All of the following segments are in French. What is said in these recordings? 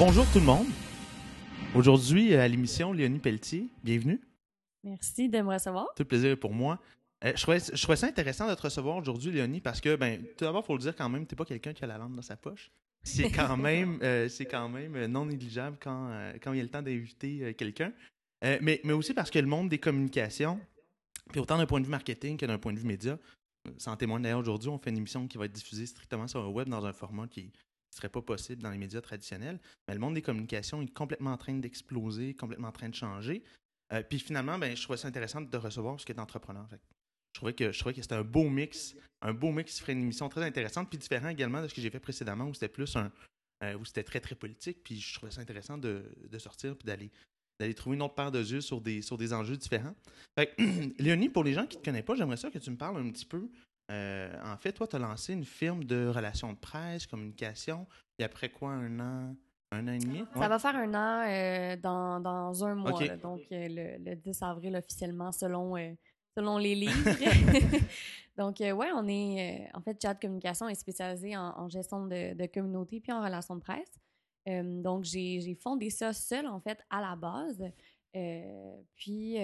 Bonjour tout le monde. Aujourd'hui à l'émission Léonie Pelletier, bienvenue. Merci de me recevoir. Tout le plaisir est pour moi. Euh, je, trouvais, je trouvais ça intéressant de te recevoir aujourd'hui, Léonie, parce que, ben, tout d'abord, il faut le dire quand même, tu n'es pas quelqu'un qui a la lampe dans sa poche. C'est quand même, euh, c'est quand même non négligeable quand, euh, quand il y a le temps d'inviter euh, quelqu'un. Euh, mais, mais aussi parce que le monde des communications, puis autant d'un point de vue marketing que d'un point de vue média, euh, ça en témoigne d'ailleurs aujourd'hui, on fait une émission qui va être diffusée strictement sur le web dans un format qui ne serait pas possible dans les médias traditionnels. Mais le monde des communications est complètement en train d'exploser, complètement en train de changer. Euh, puis finalement, ben, je trouvais ça intéressant de recevoir parce que tu es entrepreneur. Je trouvais que, je trouvais que c'était un beau mix, un beau mix qui ferait une émission très intéressante, puis différent également de ce que j'ai fait précédemment où c'était plus un, euh, où c'était très très politique. Puis je trouvais ça intéressant de, de sortir puis d'aller d'aller trouver une autre paire de yeux sur des, sur des enjeux différents. Fait que, Léonie, pour les gens qui ne te connaissent pas, j'aimerais ça que tu me parles un petit peu. Euh, en fait, toi, tu as lancé une firme de relations de presse, communication, et après quoi, un an, un an et demi? Ça va faire un an euh, dans, dans un mois, là, donc euh, le, le 10 avril officiellement, selon, selon les livres. donc, ouais, on est. en fait, Chat Communication est spécialisé en, en gestion de, de communauté puis en relations de presse. Donc, j'ai fondé ça seul, en fait, à la base. Puis,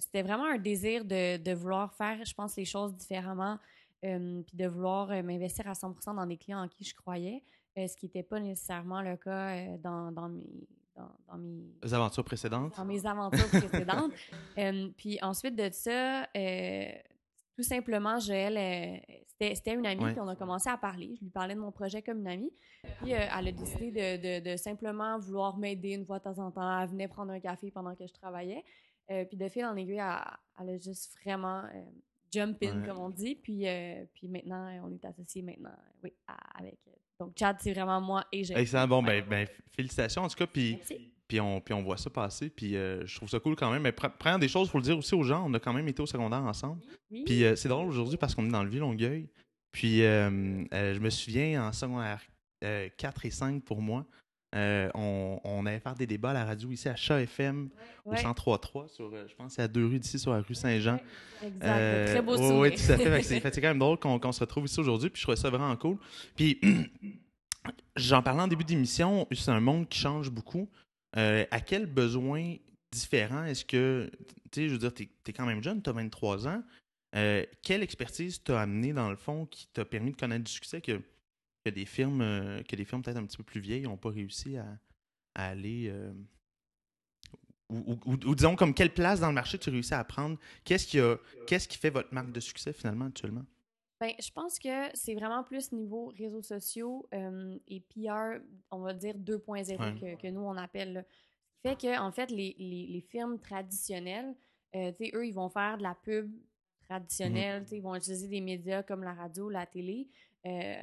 c'était vraiment un désir de, de vouloir faire, je pense, les choses différemment, euh, puis de vouloir m'investir à 100% dans des clients en qui je croyais, ce qui n'était pas nécessairement le cas dans, dans mes, dans, dans mes, Les aventures précédentes? dans mes aventures précédentes. Puis ensuite de ça, tout simplement, Joël, euh, c'était une amie, puis on a commencé à parler. Je lui parlais de mon projet comme une amie. Puis euh, elle a décidé de, de- de simplement vouloir m'aider une fois de temps en temps. Elle venait prendre un café pendant que je travaillais. Euh, puis de fil en aiguille, elle, elle a juste vraiment jump in, Ouais. comme on dit. Puis, euh, puis maintenant, on est associés maintenant, oui, à- avec. euh, Donc, Chad, c'est vraiment moi et Joël. Excellent. Bon, ben, ben, félicitations en tout cas. Puis, puis, on, puis on voit ça passer. Puis euh, je trouve ça cool quand même. Mais pre- première des choses, il faut le dire aussi aux gens, on a quand même été au secondaire ensemble. Oui. Puis euh, c'est drôle aujourd'hui parce qu'on est dans le Vieux-Longueuil. Puis euh, euh, je me souviens en secondaire euh, 4 et 5 pour moi, euh, on, on allait faire des débats à la radio ici à Chat FM au Ouais. 103.3 sur, euh, je pense, c'est à deux rues d'ici sur la rue Saint-Jean. Exact. Euh, Très beau souvenir. ouais, tout à fait. C'est quand même drôle qu'on se retrouve ici aujourd'hui. Puis je trouvais ça vraiment cool. Puis j'en parlais en début d'émission, c'est un monde qui change beaucoup. Euh, à quel besoin différent est-ce que, tu sais, je veux dire, tu es, quand même jeune, tu as 23 ans. Quelle expertise t'a amené dans le fond qui t'a permis de connaître du succès que, que des firmes, euh, que des firmes peut-être un petit peu plus vieilles n'ont pas réussi à, à aller. euh, ou, ou- ou- ou disons, comme quelle place dans le marché tu réussis à prendre? Qu'est-ce qui, a, qu'est-ce qui fait votre marque de succès finalement actuellement? Ben, je pense que c'est vraiment plus niveau réseaux sociaux euh, et PR, on va dire 2.0 Ouais. que, que nous, on appelle. là. Ce qui fait que, en fait, les, les, les firmes traditionnelles, euh, eux, ils vont faire de la pub traditionnelle, sais, ils vont utiliser des médias comme la radio, la télé. euh,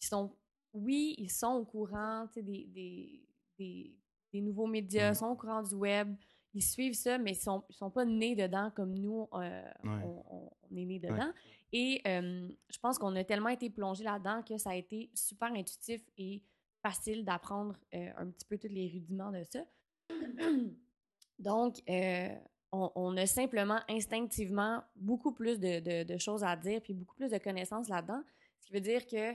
ils sont, oui, ils sont au courant des, des, des, des nouveaux médias, Mhm. sont au courant du web, ils suivent ça, mais ils sont, ils sont pas nés dedans comme nous, euh, Ouais. on, est nés dedans. Et euh, je pense qu'on a tellement été plongé là-dedans que ça a été super intuitif et facile d'apprendre euh, un petit peu tous les rudiments de ça. Donc, on, on a simplement instinctivement beaucoup plus de, de- de choses à dire puis beaucoup plus de connaissances là-dedans. Ce qui veut dire que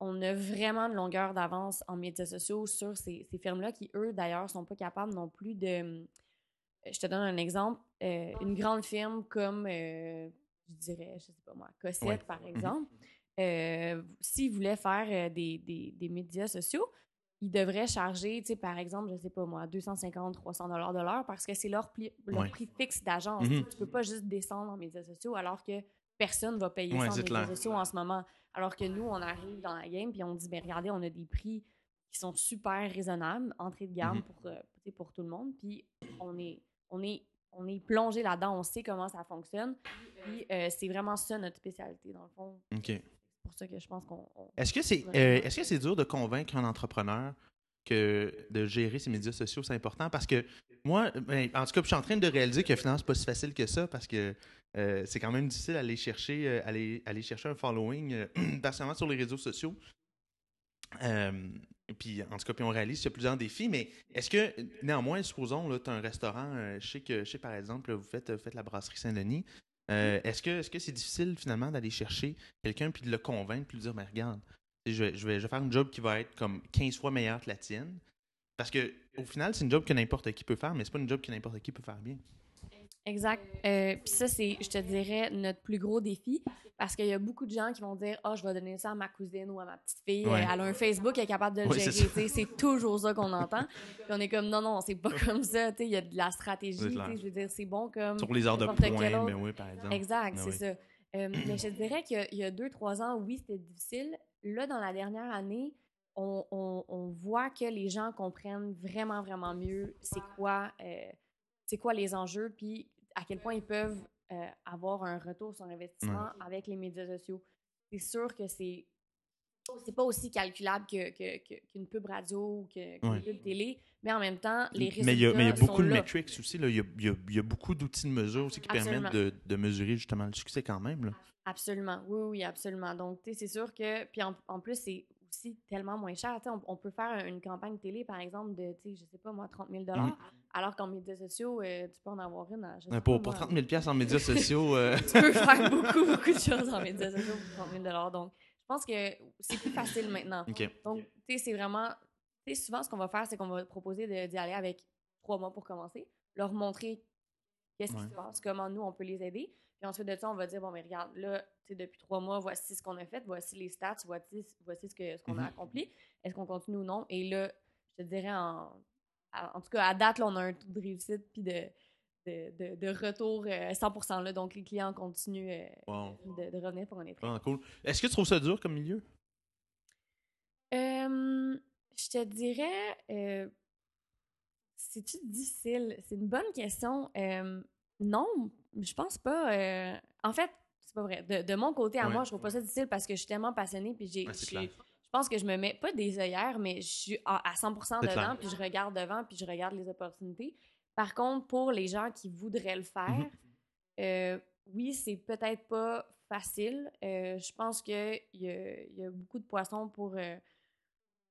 on a vraiment de longueur d'avance en médias sociaux sur ces, ces firmes-là qui, eux, d'ailleurs, sont pas capables non plus de... euh, Je te donne un exemple. euh, une grande firme comme, euh, je dirais, je sais pas moi, Cossette, Ouais. par exemple, euh, s'ils voulaient faire des, des- des médias sociaux, ils devraient charger, tu sais, par exemple, je sais pas moi, 250, 300 dollars de l'heure parce que c'est leur, pli- leur Ouais. prix fixe d'agence. Mhm. Tu peux pas juste descendre en médias sociaux alors que personne va payer Ouais, ça en médias clair. sociaux en ce moment. Alors que nous, on arrive dans la game puis on dit, ben regardez, on a des prix qui sont super raisonnables, entrée de gamme Mhm. pour, euh, pour tout le monde. Puis on est, on est, on est plongé là-dedans, on sait comment ça fonctionne. Puis euh, c'est vraiment ça notre spécialité, dans le fond. OK. C'est pour ça que je pense qu'on. on- Est-ce que c'est euh, est-ce que c'est dur de convaincre un entrepreneur que de gérer ses médias sociaux, c'est important? Parce que moi, ben, en tout cas, je suis en train de réaliser que finalement, c'est pas si facile que ça parce que euh, c'est quand même difficile d'aller chercher, euh, aller, aller chercher un following, euh, personnellement sur les réseaux sociaux. Euh, puis, en tout cas, puis on réalise qu'il y a plusieurs défis, mais est-ce que, néanmoins, supposons, tu as un restaurant, je, sais que, je sais par exemple, là, vous faites, vous faites la brasserie Saint-Denis, euh, est-ce que est-ce que c'est difficile finalement d'aller chercher quelqu'un puis de le convaincre puis de lui dire, mais regarde, je vais, je, vais, je vais faire une job qui va être comme 15 fois meilleure que la tienne? Parce que au final, c'est une job que n'importe qui peut faire, mais c'est pas une job que n'importe qui peut faire bien. Exact. Euh, Puis ça, c'est, je te dirais, notre plus gros défi. Parce qu'il y a beaucoup de gens qui vont dire Ah, je vais donner ça à ma cousine ou à ma petite fille. Ouais. Elle a un Facebook, elle est capable de le Ouais, gérer. C'est toujours ça qu'on entend. Puis on est comme Non, non, c'est pas comme ça. Il y a de la stratégie. Je veux dire, c'est bon comme. Sur les heures de pointe, autre. mais oui, par exemple. Exact, Ah c'est oui. ça. Euh, mais je te dirais qu'il y a deux, trois ans, oui, c'était difficile. Là, dans la dernière année, on, on- on voit que les gens comprennent vraiment, vraiment mieux c'est quoi, euh, c'est quoi les enjeux, puis à quel point ils peuvent euh, avoir un retour sur investissement avec les médias sociaux. C'est sûr que c'est c'est pas aussi calculable que- que- que- qu'une pub radio ou que- qu'une Ouais. pub télé, mais en même temps, les résultats mais il y a, mais il y a beaucoup de là. metrics aussi. Là. Il, y a, il y a- il y a beaucoup d'outils de mesure aussi qui Absolument. permettent de, de mesurer justement le succès quand même. Là. Absolument, oui, oui, absolument. Donc, tu sais, c'est sûr que, puis en, en plus, c'est aussi tellement moins cher? On, on peut faire une campagne télé, par exemple, de, je sais pas moi, 30 000 Mhm. alors qu'en médias sociaux, euh, tu peux en avoir une à, Euh, pas Pour, pour moi, 30 000 piastres en médias sociaux, euh, Tu peux faire beaucoup, beaucoup de choses en médias sociaux pour 30 000 Donc, je pense que c'est plus facile maintenant. Donc, tu sais, c'est vraiment. Tu sais, souvent, ce qu'on va faire, c'est qu'on va proposer d'y aller avec trois mois pour commencer, leur montrer qu'est-ce qui se passe, comment nous, on peut les aider. Puis ensuite de ça, on va dire, bon, mais regarde, là, tu sais, depuis trois mois, voici ce qu'on a fait, voici les stats, voici, voici ce qu'on Mhm. a accompli. Est-ce qu'on continue ou non? Et là, je te dirais, en, en tout cas, à date, là, on a un taux de réussite puis de, de, de, de retour euh, 100 là. Donc, les clients continuent euh, Wow. de, de revenir pour est prêt. Vraiment cool. Est-ce que tu trouves ça dur comme milieu? Euh, je te dirais, euh, c'est-tu difficile? C'est une bonne question. Euh, non, je pense pas. euh, en fait, c'est pas vrai. De, de mon côté à Ouais. moi, je trouve pas ça difficile parce que je suis tellement passionnée puis j'ai, Ouais, je pense que je me mets pas des œillères, mais je suis à, à 100% C'est dedans puis je regarde devant puis je regarde les opportunités. Par contre, pour les gens qui voudraient le faire, Mhm. euh, oui, c'est peut-être pas facile. Euh, je pense qu'il y y a beaucoup de poissons pour, euh,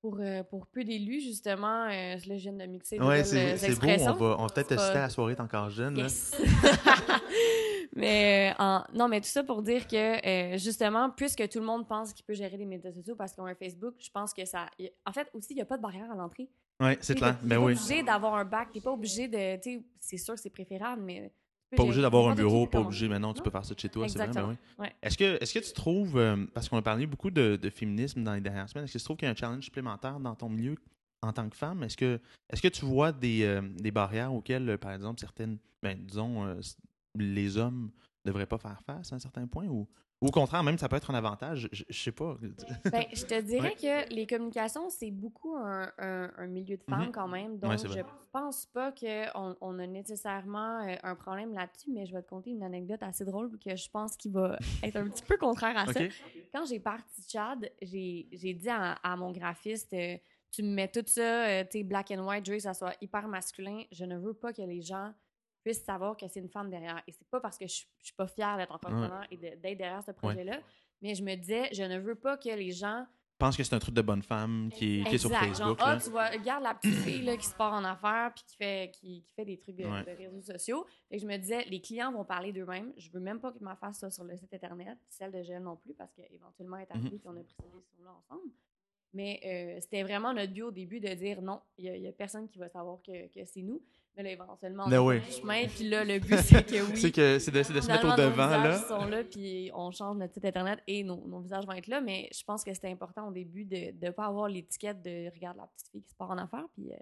pour, euh, pour peu d'élus, justement. Euh, je viens de mixer Ouais, nouvelles, c'est beau. On va, on va peut-être te citer à la soirée, t'es encore jeune. là. Mais euh, en- non, mais tout ça pour dire que euh, justement, puisque tout le monde pense qu'il peut gérer les médias sociaux parce qu'ils ont un Facebook, je pense que ça. y- En fait, aussi, il n'y a pas de barrière à l'entrée. Ouais, c'est clair. t'es Ben pas oui. obligé d'avoir un bac, t'es pas obligé de. tu sais, C'est sûr que c'est préférable, mais. Pas obligé d'avoir un bureau, pas obligé, mais non, tu peux faire ça de chez toi, c'est vrai, ben Exactement. oui. Ouais. Est-ce que, est-ce que tu trouves, euh, parce qu'on a parlé beaucoup de, de féminisme dans les dernières semaines, est-ce que tu trouves qu'il y a un challenge supplémentaire dans ton milieu en tant que femme? Est-ce que, est-ce que tu vois des, euh, des barrières auxquelles, euh, par exemple, certaines, ben, disons, les hommes ne devraient pas faire face à un certain point? Ou, ou au contraire, même, ça peut être un avantage? Je, je sais pas. Ben, je te dirais Ouais. que les communications, c'est beaucoup un, un- un milieu de femmes Mhm. quand même. Donc, Ouais, je pense pas qu'on on a nécessairement euh, un problème là-dessus, mais je vais te conter une anecdote assez drôle que je pense qui va être un petit peu contraire à ça. Quand j'ai parti Chad, j'ai j'ai dit à, à mon graphiste euh, Tu me mets tout ça, euh, tu black and white, je veux que ça soit hyper masculin. Je ne veux pas que les gens puissent savoir que c'est une femme derrière. Et c'est pas parce que je, je suis pas fière d'être entrepreneur et de- d'être derrière ce projet-là, mais je me disais Je ne veux pas que les gens Je pense que c'est un truc de bonne femme qui, qui est sur. Facebook. Genre, là. ah, tu vois, regarde la petite fille là, qui se part en affaires puis qui fait, qui, qui fait des trucs de, Ouais. de réseaux sociaux. Et je me disais, les clients vont parler d'eux-mêmes. Je veux même pas que ma face soit sur le site Internet, celle de Gel non plus, parce qu'éventuellement, elle est arrivée Mhm. puis on a pris ces décisions-là ensemble. Mais euh, c'était vraiment notre but au début de dire non, il n'y a, personne qui va savoir que, que c'est nous. Mais là, éventuellement, on Ben est oui. chemin. Puis là, le but, c'est que oui. C'est que c'est de, de se mettre au devant, nos là. sont là, puis on change notre site internet et nos, nos visages vont être là. Mais je pense que c'était important au début de ne pas avoir l'étiquette de regarde la petite fille qui se part en affaires. Puis euh,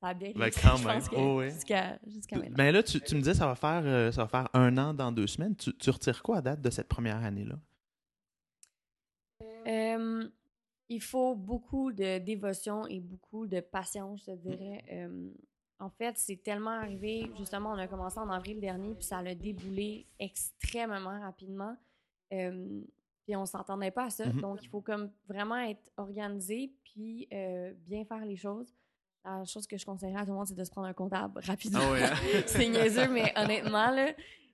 ça a bien Ben, quand même. Oh, jusqu'à jusqu'à maintenant. Ben là, tu, tu me disais ça va faire euh, ça va faire un an dans deux semaines. Tu, tu retires quoi à date de cette première année-là? Euh, il faut beaucoup de dévotion et beaucoup de patience, je te dirais. En fait, c'est tellement arrivé. Justement, on a commencé en avril dernier, puis ça a déboulé extrêmement rapidement. Euh, puis on s'entendait pas à ça. Mhm. Donc, il faut comme vraiment être organisé, puis euh, bien faire les choses. La chose que je conseillerais à tout le monde, c'est de se prendre un comptable rapidement. Ah ouais, hein? c'est niaiseux, mais honnêtement,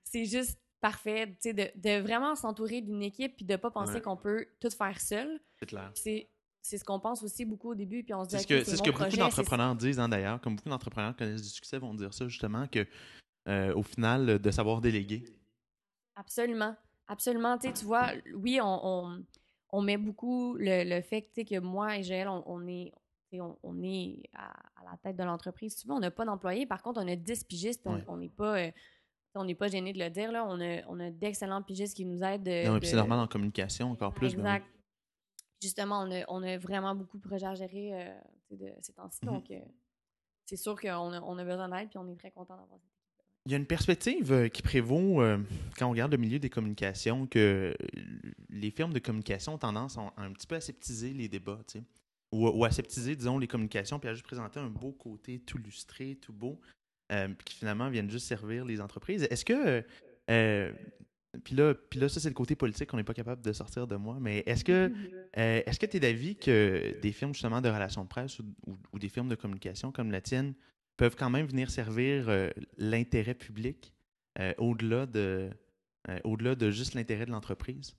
c'est juste parfait. De, de vraiment s'entourer d'une équipe puis de pas penser Ouais. qu'on peut tout faire seul. C'est clair. C'est c'est ce qu'on pense aussi beaucoup au début, puis on se dit, C'est ce que, c'est ce que beaucoup d'entrepreneurs disent, hein, d'ailleurs. Comme beaucoup d'entrepreneurs qui connaissent du succès vont dire ça, justement, que euh, au final, de savoir déléguer. Absolument. Absolument. Tu tu vois, oui, on, on, on met beaucoup le, le fait que, tu moi et Joël, on, on est. on, est à, la tête de l'entreprise. Souvent, on n'a pas d'employés. Par contre, on a 10 pigistes. On n'est pas. Euh, on n'est pas gêné de le dire, là. On a, on a d'excellents pigistes qui nous aident. De, c'est normal en communication, encore plus. Ben exact. Justement, on a, on a, vraiment beaucoup de projets à gérer euh, de ces temps-ci. Mm-hmm. Donc, euh, c'est sûr qu'on a, on a besoin d'aide, puis on est très content d'avoir ça. Il y a une perspective qui prévaut quand on regarde le milieu des communications que les firmes de communication ont tendance à un petit peu aseptiser les débats. Tu sais ou, aseptiser, disons, les communications, puis à juste présenter un beau côté tout lustré, tout beau, euh, puis qui finalement viennent juste servir les entreprises. Est-ce que. Euh, puis là, puis là, ça, c'est le côté politique qu'on n'est pas capable de sortir de moi. Mais est-ce que euh, est-ce que tu es d'avis que des firmes justement de relations de presse ou, des firmes de communication comme la tienne peuvent quand même venir servir l'intérêt public au-delà de au-delà de juste l'intérêt de l'entreprise?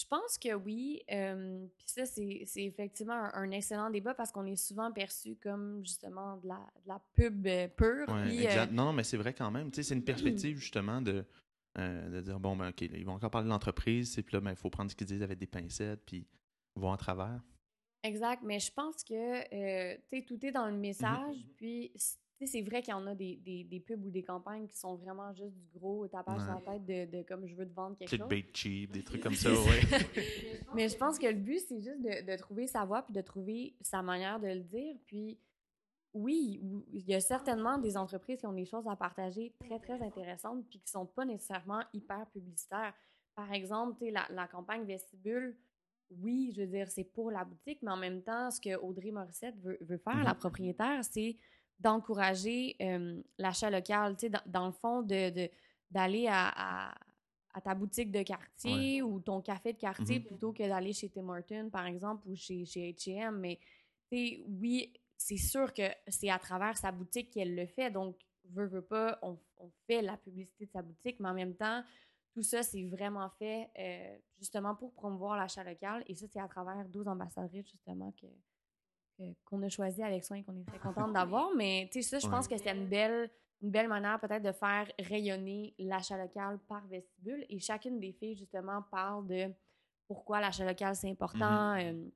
Je pense que oui. Puis ça, c'est effectivement un, excellent débat parce qu'on est souvent perçu comme justement de la, de la pub euh, pure. Euh, non, non, mais c'est vrai quand même. C'est une perspective justement de, euh, de dire bon, ben, OK, ils vont encore parler de l'entreprise, puis là, ben, il faut prendre ce qu'ils disent avec des pincettes, puis voir en travers. Exact, mais je pense que tu sais, tout est dans le mm-hmm. message, puis c'est vrai qu'il y en a des, des, des, pubs ou des campagnes qui sont vraiment juste du gros tapage sur la tête de, de, comme je veux te vendre quelque chose. bait cheap, des trucs comme ça, oui. Mais je pense que le but, c'est juste de, de, trouver sa voix puis de trouver sa manière de le dire. Puis oui, il y a certainement des entreprises qui ont des choses à partager très, très intéressantes puis qui sont pas nécessairement hyper publicitaires. Par exemple, la, la campagne Vestibule, oui, je veux dire, c'est pour la boutique, mais en même temps, ce que Audrey Morissette veut, veut faire, la mm-hmm. propriétaire, c'est d'encourager euh, l'achat local, tu sais, dans, le fond, de, d'aller à, à, ta boutique de quartier ou ton café de quartier mm-hmm. plutôt que d'aller chez Tim Hortons, par exemple, ou chez, chez H&M. Mais, oui, c'est sûr que c'est à travers sa boutique qu'elle le fait. Donc, veut, veut pas, on, on, fait la publicité de sa boutique, mais en même temps, tout ça, c'est vraiment fait euh, justement pour promouvoir l'achat local. Et ça, c'est à travers 12 ambassadrices, justement, que, qu'on a choisi avec soin et qu'on est très contente d'avoir. Mais tu sais, ça, je pense que c'est une belle, une belle manière peut-être de faire rayonner l'achat local par vestibule. Et chacune des filles, justement, parle de pourquoi l'achat local, c'est important, mm-hmm. euh,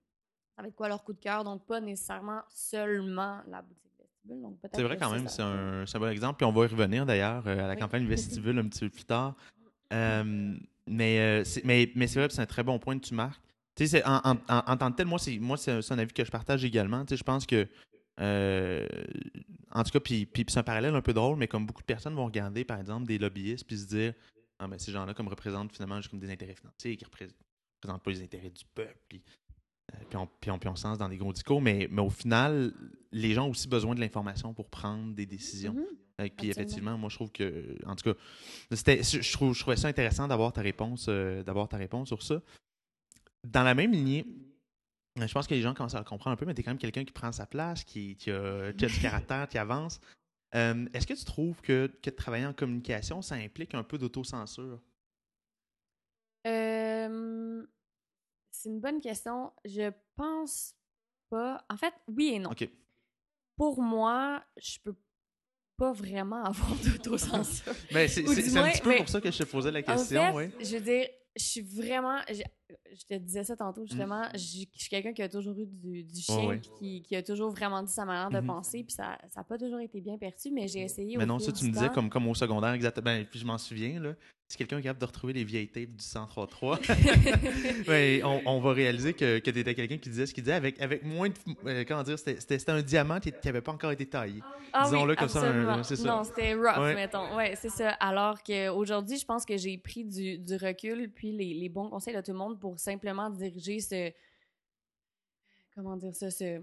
avec quoi leur coup de cœur? Donc, pas nécessairement seulement la boutique vestibule. C'est vrai quand même, c'est un, un, bon exemple. Puis on va y revenir d'ailleurs euh, à la campagne vestibule un petit peu plus tard. Euh, mais, mais, mais c'est vrai, c'est un très bon point que tu marques. Tu sais, en, en, en, tant que tel, moi, c'est, moi, c'est un avis que je partage également. Tu sais, je pense que, euh, en tout cas, puis, puis c'est un parallèle un peu drôle, mais comme beaucoup de personnes vont regarder, par exemple, des lobbyistes, puis se dire, ah, ben, ces gens-là, comme représentent finalement juste comme des intérêts financiers, qui représentent, pas les intérêts du peuple, puis, euh, puis, on, puis, on, puis on sens dans des gros discours, mais, mais au final, les gens ont aussi besoin de l'information pour prendre des décisions. Mm-hmm. puis effectivement, moi, je trouve que, en tout cas, c'était, je, trouve, je trouvais ça intéressant d'avoir ta réponse, euh, d'avoir ta réponse sur ça dans la même lignée, je pense que les gens commencent à le comprendre un peu, mais tu es quand même quelqu'un qui prend sa place, qui, a, du caractère, qui avance. Euh, est-ce que tu trouves que, que travailler en communication, ça implique un peu d'autocensure? Euh, c'est une bonne question. Je pense pas. En fait, oui et non. Pour moi, je peux pas vraiment avoir d'autocensure. mais c'est un petit peu pour ça que je te posais la question. En fait, Je veux dire, je suis vraiment. Je, te disais ça tantôt, justement. Mm. Je, suis quelqu'un qui a toujours eu du, chien, Qui, qui, a toujours vraiment dit sa manière de mm-hmm. penser, puis ça n'a pas toujours été bien perçu, mais j'ai essayé. Mais non, ça, tu me disais comme, comme au secondaire, exactement. Ben, puis je m'en souviens, là si quelqu'un est capable de retrouver les vieilles tapes du 103.3, ben, on, on, va réaliser que, que tu étais quelqu'un qui disait ce qu'il disait avec, avec moins de. Euh, comment dire, c'était un diamant qui n'avait pas encore été taillé. Ah, Disons-le comme ça. c'est ça. Non, c'était rough, mettons. Ouais, c'est ça. Alors qu'aujourd'hui, je pense que j'ai pris du, du, recul puis les, les, bons conseils de tout le monde pour simplement diriger ce. Comment dire ça? Ce,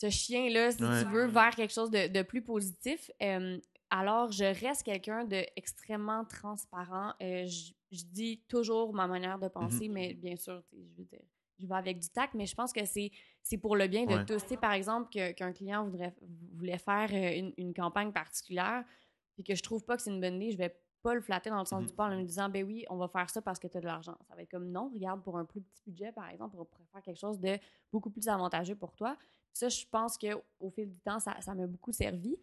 ce chien-là, si tu veux, vers quelque chose de, de plus positif. Euh, alors, je reste quelqu'un d'extrêmement transparent. Euh, je, dis toujours ma manière de mmh penser, mais bien sûr, je veux dire, je vais avec du tact, mais je pense que c'est, pour le bien de tous. par exemple, qu'un client voudrait, voulait faire euh, une, campagne particulière, puis que je trouve pas que c'est une bonne idée, je vais pas le flatter dans le sens mmh du poil en lui disant, ben oui, on va faire ça parce que tu as de l'argent. Ça va être comme, non, regarde, pour un plus petit budget, par exemple, on pourrait faire quelque chose de beaucoup plus avantageux pour toi. ça, je pense qu'au fil du temps, ça, ça m'a beaucoup servi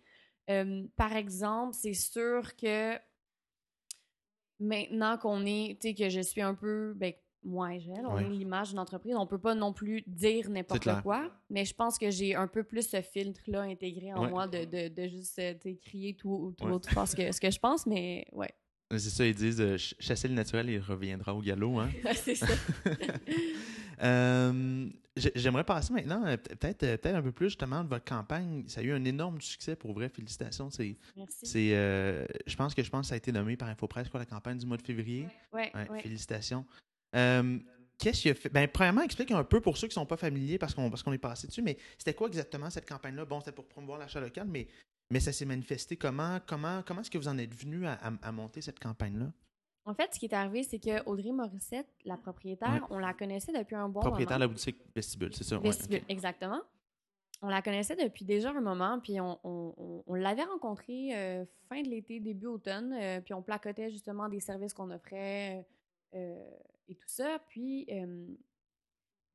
par exemple, c'est sûr que maintenant qu'on est, tu sais, que je suis un peu, ben, moi Gilles, on Ouais. est l'image d'une entreprise. On peut pas non plus dire n'importe quoi, mais je pense que j'ai un peu plus ce filtre-là intégré en moi de, de, de juste euh, crier tout, tout Ouais. autre part ce que, ce que je pense, mais ouais, C'est ça, ils disent euh, ch- chasser le naturel, il reviendra au galop. Hein? c'est ça. Euh, j'ai- J'aimerais passer maintenant, euh, peut- euh, peut-être un peu plus justement de votre campagne. Ça a eu un énorme succès pour vrai. Félicitations. Merci. euh, je pense que je pense que ça a été nommé par InfoPresse pour la campagne du mois de février. Ouais, Ouais, ouais. Félicitations. Euh, Qu'est-ce qui a fait? Ben, premièrement, explique un peu pour ceux qui ne sont pas familiers parce qu'on est passé dessus, mais c'était quoi exactement cette campagne-là? Bon, c'était pour promouvoir l'achat local, mais, mais ça s'est manifesté comment? Comment, comment est-ce que vous en êtes venu à, à- à monter cette campagne-là? En fait, ce qui est arrivé, c'est que Audrey Morissette, la propriétaire, on la connaissait depuis un bon Propriétaire de moment. la boutique Vestibule, c'est ça? Ouais, Vestibule, exactement. On la connaissait depuis déjà un moment, puis on, on- on- on l'avait rencontrée euh, fin de l'été, début automne, euh, puis on placotait justement des services qu'on offrait euh, et tout ça. Puis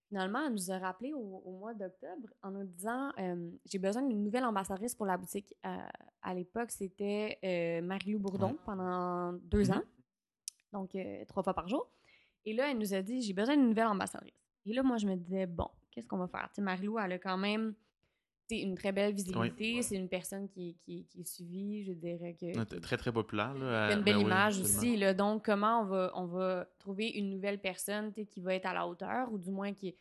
finalement, elle nous a rappelé au, au mois d'octobre en nous disant J'ai besoin d'une nouvelle ambassadrice pour la boutique. À l'époque, c'était Marie-Lou Bourdon Ouais. pendant deux Mhm. ans, donc euh, trois fois par jour. Et là, elle nous a dit J'ai besoin d'une nouvelle ambassadrice. Et là, moi, je me disais Bon, qu'est-ce qu'on va faire? Tu sais, Marie-Lou, elle a quand même une très belle visibilité. C'est une personne qui, qui, qui est suivie, je dirais que. Très, très populaire. Là, qui a euh, une belle ben image aussi. Là. Donc, comment on va, on va trouver une nouvelle personne qui va être à la hauteur ou du moins qui,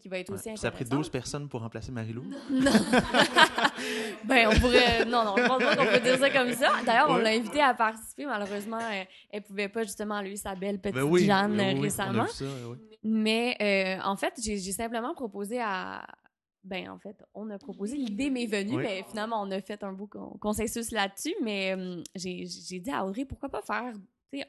qui va être Ouais. aussi Puis Ça a pris intéressante? 12 personnes pour remplacer Marie-Lou? Non. ben, on pourrait. Non, non, je pense pas qu'on peut dire ça comme ça. D'ailleurs, on Ouais. l'a invitée à participer. Malheureusement, elle, elle pouvait pas justement lui sa belle petite Ben oui, Jeanne ben oui, on a récemment. vu ça, oui. Mais euh, en fait, j'ai simplement proposé à. Ben, en fait, on a proposé, l'idée m'est venue, Oui. mais finalement, on a fait un beau con- consensus là-dessus. Mais euh, j'ai dit à Audrey, pourquoi pas faire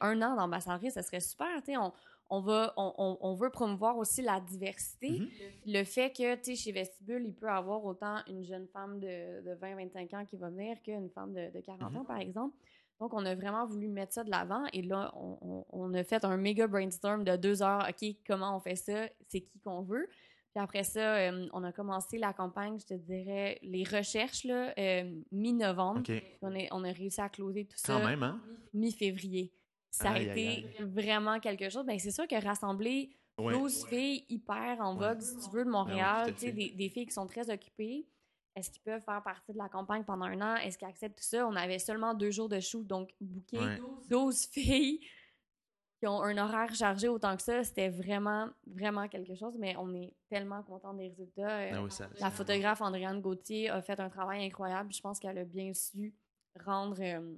un an d'ambassadrice, ça serait super. tu sais, On, on, va, on, on- veut promouvoir aussi la diversité. Mhm. Le fait que, tu sais, chez Vestibule, il peut avoir autant une jeune femme de, de 20-25 ans qui va venir qu'une femme de, de 40 Mhm. ans, par exemple. Donc, on a vraiment voulu mettre ça de l'avant. Et là, on, on- a fait un méga brainstorm de deux heures. OK, comment on fait ça? C'est qui qu'on veut? Puis après ça, euh, on a commencé la campagne, je te dirais, les recherches, là, euh, mi-novembre. OK. Puis On, est- on a réussi à closer tout Quand ça même, hein? mi-février. Ça a été vraiment quelque chose. Ben, c'est sûr que rassembler Ouais. 12 filles hyper en Ouais. vogue, si tu veux, de Ben Montréal, tu sais, des, des filles qui sont très occupées. Est-ce qu'ils peuvent faire partie de la campagne pendant un an? Est-ce qu'ils acceptent tout ça? On avait seulement deux jours de shoot, donc booker Ouais. 12 filles qui ont un horaire chargé autant que ça, c'était vraiment, vraiment quelque chose. Mais on est tellement contents des résultats. Euh, Ah oui, ça- la photographe Andréane Gauthier a fait un travail incroyable. Je pense qu'elle a bien su rendre euh,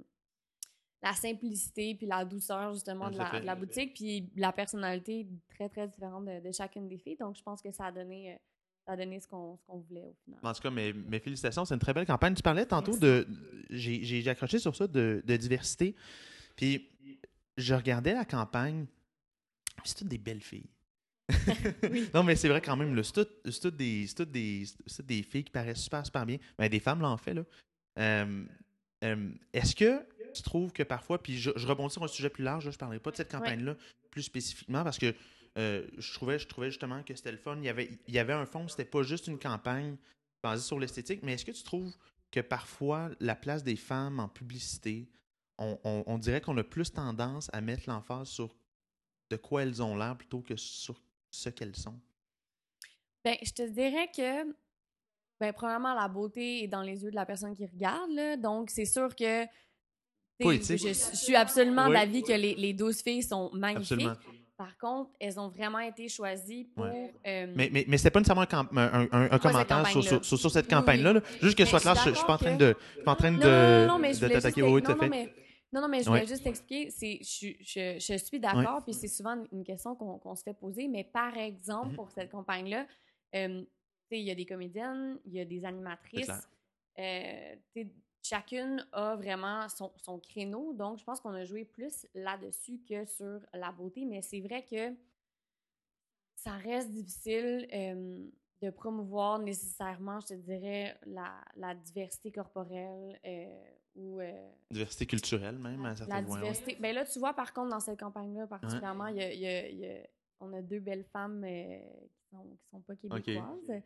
la simplicité puis la douceur justement Ouais, de tout la, fait. de la boutique puis la personnalité très très différente de, de chacune des filles. Donc je pense que ça a donné, euh, ça a donné ce qu'on voulait au final. En tout cas, mes, mes félicitations, c'est une très belle campagne. Tu parlais tantôt de. J'ai accroché sur ça de, de diversité. Puis, je regardais la campagne. C'est toutes des belles filles. Non, mais c'est vrai quand même. C'est toutes, toutes des, c'est toutes des, toutes des filles qui paraissent super, super bien. Ben, des femmes l'ont fait. là. Euh, euh, Est-ce que tu trouves que parfois, puis je, je rebondis sur un sujet plus large, là, je ne parlerai pas de cette campagne-là plus spécifiquement parce que euh, je, trouvais, je trouvais justement que c'était le fun. Il y avait, il y avait un fond, c'était pas juste une campagne basée sur l'esthétique, mais est-ce que tu trouves que parfois la place des femmes en publicité, on, on- on dirait qu'on a plus tendance à mettre l'emphase sur de quoi elles ont l'air plutôt que sur ce qu'elles sont? Ben, je te dirais que, ben, premièrement, la beauté est dans les yeux de la personne qui regarde, là. Donc, c'est sûr que. Poétique. Je, je suis absolument Oui. d'avis que les, les 12 filles sont magnifiques. Absolument. Par contre, elles ont vraiment été choisies pour. Ouais. euh, Mais, mais, mais c'était pas nécessairement un, camp- un- un- un commentaire sur, sur, sur- sur cette campagne-là. là. Juste que ce soit clair, je, je suis pas en train de, je suis pas en train de, Non, non, non, mais je de voulais t'attaquer. juste- non, à non, fait. mais, non, non, mais je Ouais. juste expliquer, je, je, je suis d'accord, puis c'est souvent une question qu'on, qu'on se fait poser, mais par exemple, Mhm. pour cette campagne-là, euh, il y a des comédiennes, il y a des animatrices, euh, chacune a vraiment son, son créneau, donc je pense qu'on a joué plus là-dessus que sur la beauté, mais c'est vrai que ça reste difficile euh, de promouvoir nécessairement, je te dirais, la, la diversité corporelle euh, ou euh, Diversité culturelle, même, à la certains points. ouais. diversité. Ben là, tu vois, par contre, dans cette campagne-là, particulièrement, il y a- il y a- il y a- on a deux belles femmes qui sont, qui sont pas québécoises.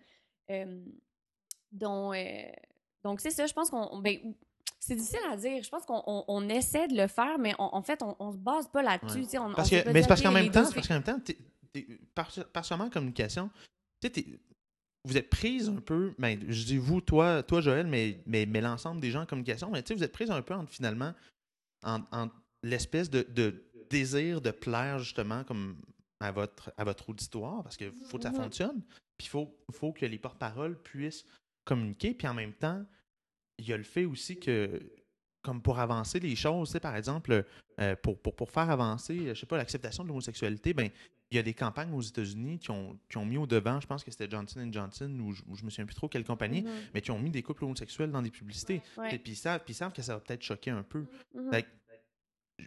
Dont, euh, donc, c'est ça, je pense qu'on. on- Ben, c'est difficile à dire. Je pense qu'on on- on essaie de le faire, mais on- en fait, on, on se base pas là-dessus. Ouais. on- Parce que, mais c'est parce qu'en même temps, parce qu'en même temps, t'es- particulièrement en communication, tu sais, vous êtes prise un peu, ben, je dis vous, toi, toi Joël, mais, mais, mais l'ensemble des gens en communication, mais vous êtes prise un peu entre finalement en, l'espèce de, de, désir de plaire justement comme à votre, à votre auditoire, parce qu'il faut que ça mm-hmm. fonctionne, puis il faut, faut que les porte-paroles puissent communiquer, puis en même temps, il y a le fait aussi que comme pour avancer les choses, par exemple, euh, pour, pour, pour, faire avancer, je sais pas, l'acceptation de l'homosexualité, ben, il y a des campagnes aux États-Unis qui ont, qui ont mis au devant, je pense que c'était Johnson Johnson ou je, ne me souviens plus trop quelle compagnie, mm-hmm. mais qui ont mis des couples homosexuels dans des publicités. Et puis ils savent, puis savent que ça va peut-être choquer un peu. Mm-hmm.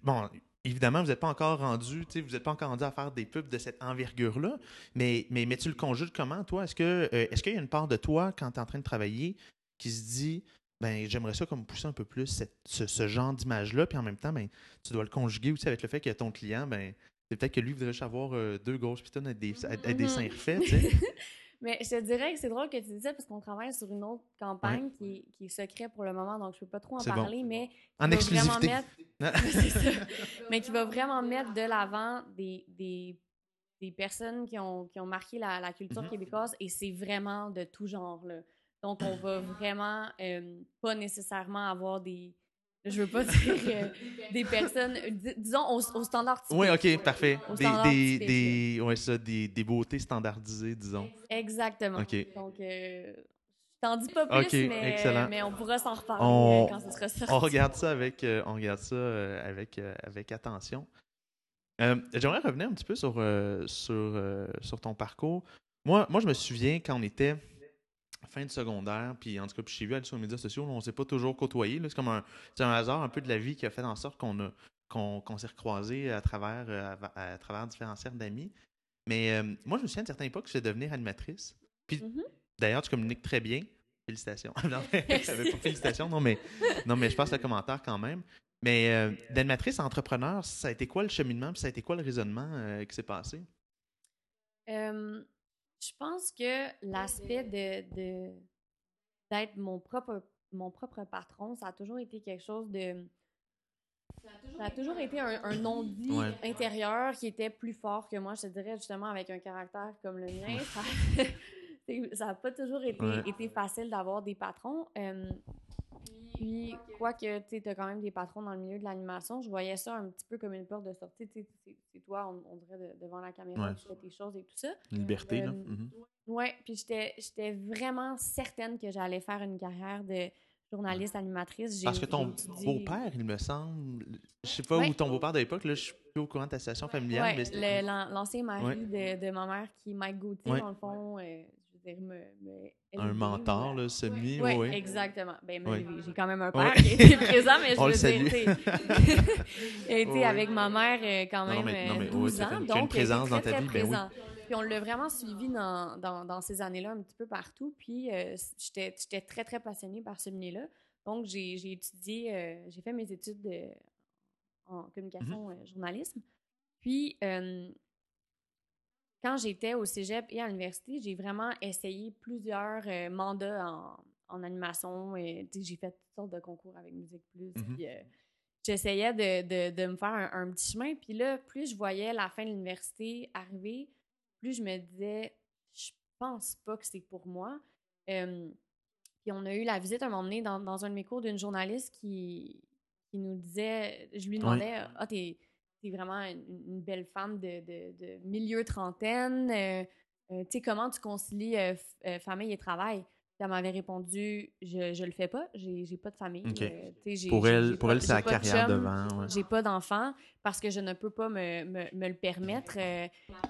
bon, évidemment, vous n'êtes pas encore rendu, vous n'êtes pas encore rendu à faire des pubs de cette envergure-là, mais, mais, mais tu le conjugues comment, toi? Est-ce que euh, est-ce qu'il y a une part de toi, quand tu es en train de travailler, qui se dit ben j'aimerais ça comme pousser un peu plus ce, genre d'image-là, puis en même temps, ben, tu dois le conjuguer aussi avec le fait que ton client, ben, c'est peut-être que lui voudrait avoir euh, deux grosses pitons avec des, des seins refaits, Mais je te dirais que c'est drôle que tu dis ça parce qu'on travaille sur une autre campagne qui, qui, est secret pour le moment, donc je peux pas trop en parler, mais en exclusivité. mais qui va vraiment mettre de l'avant des, des, des, personnes qui ont, qui ont marqué la, la culture mm-hmm. québécoise et c'est vraiment de tout genre. Là. Donc, on va vraiment euh, pas nécessairement avoir des. Je veux pas dire euh, des personnes, disons, au, standard Oui, OK, parfait. Des, des, ouais, ça, des, des, beautés standardisées, disons. Exactement. OK. Donc, euh, je t'en dis pas plus, mais, mais, on pourra s'en reparler quand ce sera sorti. On regarde ça avec, on regarde ça avec, avec attention. J'aimerais revenir un petit peu sur, sur, sur ton parcours. Moi, moi, je me souviens quand on était fin de secondaire, puis en tout cas, puis j'ai vu aller sur les médias sociaux, on ne s'est pas toujours côtoyé. C'est comme un, un hasard un peu de la vie qui a fait en sorte qu'on a qu'on s'est recroisé à travers, euh, à, travers différents cercles d'amis. Mais euh, moi, je me souviens à une certaine époque, je vais devenir animatrice. Puis mm-hmm. d'ailleurs, tu communiques très bien. Félicitations. non, mais, pas félicitations, non, mais, non, mais je passe le commentaire quand même. Mais euh, d'animatrice entrepreneur, ça a été quoi le cheminement, puis ça a été quoi le raisonnement qui s'est passé? Je pense que l'aspect de, d'être mon propre, mon propre patron, ça a toujours été quelque chose de. Ça a toujours, été un, non-dit intérieur qui était plus fort que moi. Je te dirais justement avec un caractère comme le mien, ça n'a pas toujours été, été facile d'avoir des patrons. Puis, quoique tu as quand même des patrons dans le milieu de l'animation, je voyais ça un petit peu comme une porte de sortie. C'est toi, on, dirait, devant la caméra, tu fais tes choses et tout ça. liberté, là. Euh, mm-hmm. Oui, puis j'étais vraiment certaine que j'allais faire une carrière de journaliste animatrice. Parce que ton beau-père, il me semble, je sais pas où ton beau-père de l'époque, là, je suis plus au courant de ta situation familiale. Oui, l'ancien mari de, de, ma mère qui est Mike Gauthier, dans le fond, euh, un mentor, là, semi. Oui, oui, exactement. Ben, j'ai quand même un père qui était présent, mais je On veux dire, était avec ma mère euh, quand même non, mais, 12 euh, ans. Donc, une présence dans ta vie, ben oui. Puis on l'a vraiment suivi dans, dans, dans ces années-là un petit peu partout. Puis euh, j'étais très, très passionnée par ce milieu-là. Donc, j'ai étudié, j'ai fait mes études de, en communication mm-hmm. journalisme. Puis, quand j'étais au cégep et à l'université, j'ai vraiment essayé plusieurs euh, mandats en, en animation. Et, j'ai fait toutes sortes de concours avec Musique Plus. Euh, j'essayais de, de, me faire un, petit chemin. Puis là, plus je voyais la fin de l'université arriver, plus je me disais, je pense pas que c'est pour moi. puis on a eu la visite un moment donné dans, dans un de mes cours d'une journaliste qui, qui nous disait, je lui demandais, ah, t'es c'est vraiment une, belle femme de, de, milieu trentaine. Euh, euh, tu sais, comment tu concilies euh, famille et travail? elle m'avait répondu je, je le fais pas, j'ai, pas de famille. pour elle, pour elle c'est la carrière devant. J'ai pas d'enfant parce que je ne peux pas me, me, me le permettre.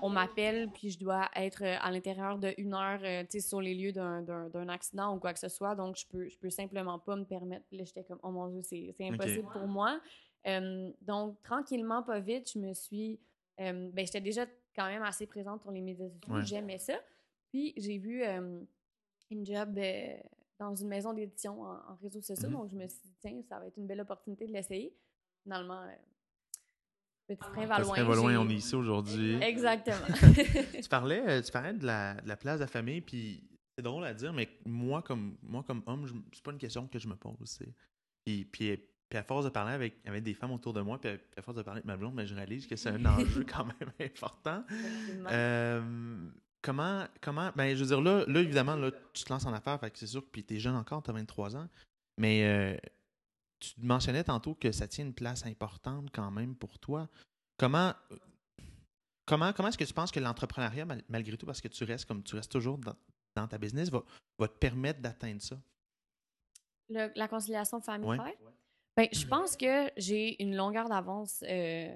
on m'appelle puis je dois être à l'intérieur de une heure sur les lieux d'un, accident ou quoi que ce soit. Donc je peux, je peux simplement pas me permettre. Là, j'étais comme oh mon Dieu, c'est, c'est impossible pour moi donc, tranquillement, pas vite, je me suis. ben, j'étais déjà quand même assez présente sur les médias sociaux. J'aimais ça. Puis, j'ai vu une job euh, dans une maison d'édition en, réseaux sociaux. Mmh donc, je me suis dit, tiens, ça va être une belle opportunité de l'essayer. Finalement, euh, Petit train va loin. loin, on est ici aujourd'hui. Exactement. tu, parlais, euh, tu parlais de la, de la place de la famille, puis c'est drôle à dire, mais moi, comme, moi, comme homme, c'est pas une question que je me pose. Puis, puis puis à force de parler avec, avec des femmes autour de moi, puis à, force de parler avec ma blonde, mais je réalise que c'est un enjeu quand même important. Euh, comment, comment, ben, je veux dire, là, là évidemment, là, tu te lances en affaires, fait que c'est sûr, puis tu es jeune encore, tu as 23 ans, mais euh, tu mentionnais tantôt que ça tient une place importante quand même pour toi. Comment, comment, comment est-ce que tu penses que l'entrepreneuriat, malgré tout, parce que tu restes comme tu restes toujours dans, ta business, va, va te permettre d'atteindre ça? la conciliation famille ben, je pense que j'ai une longueur d'avance euh,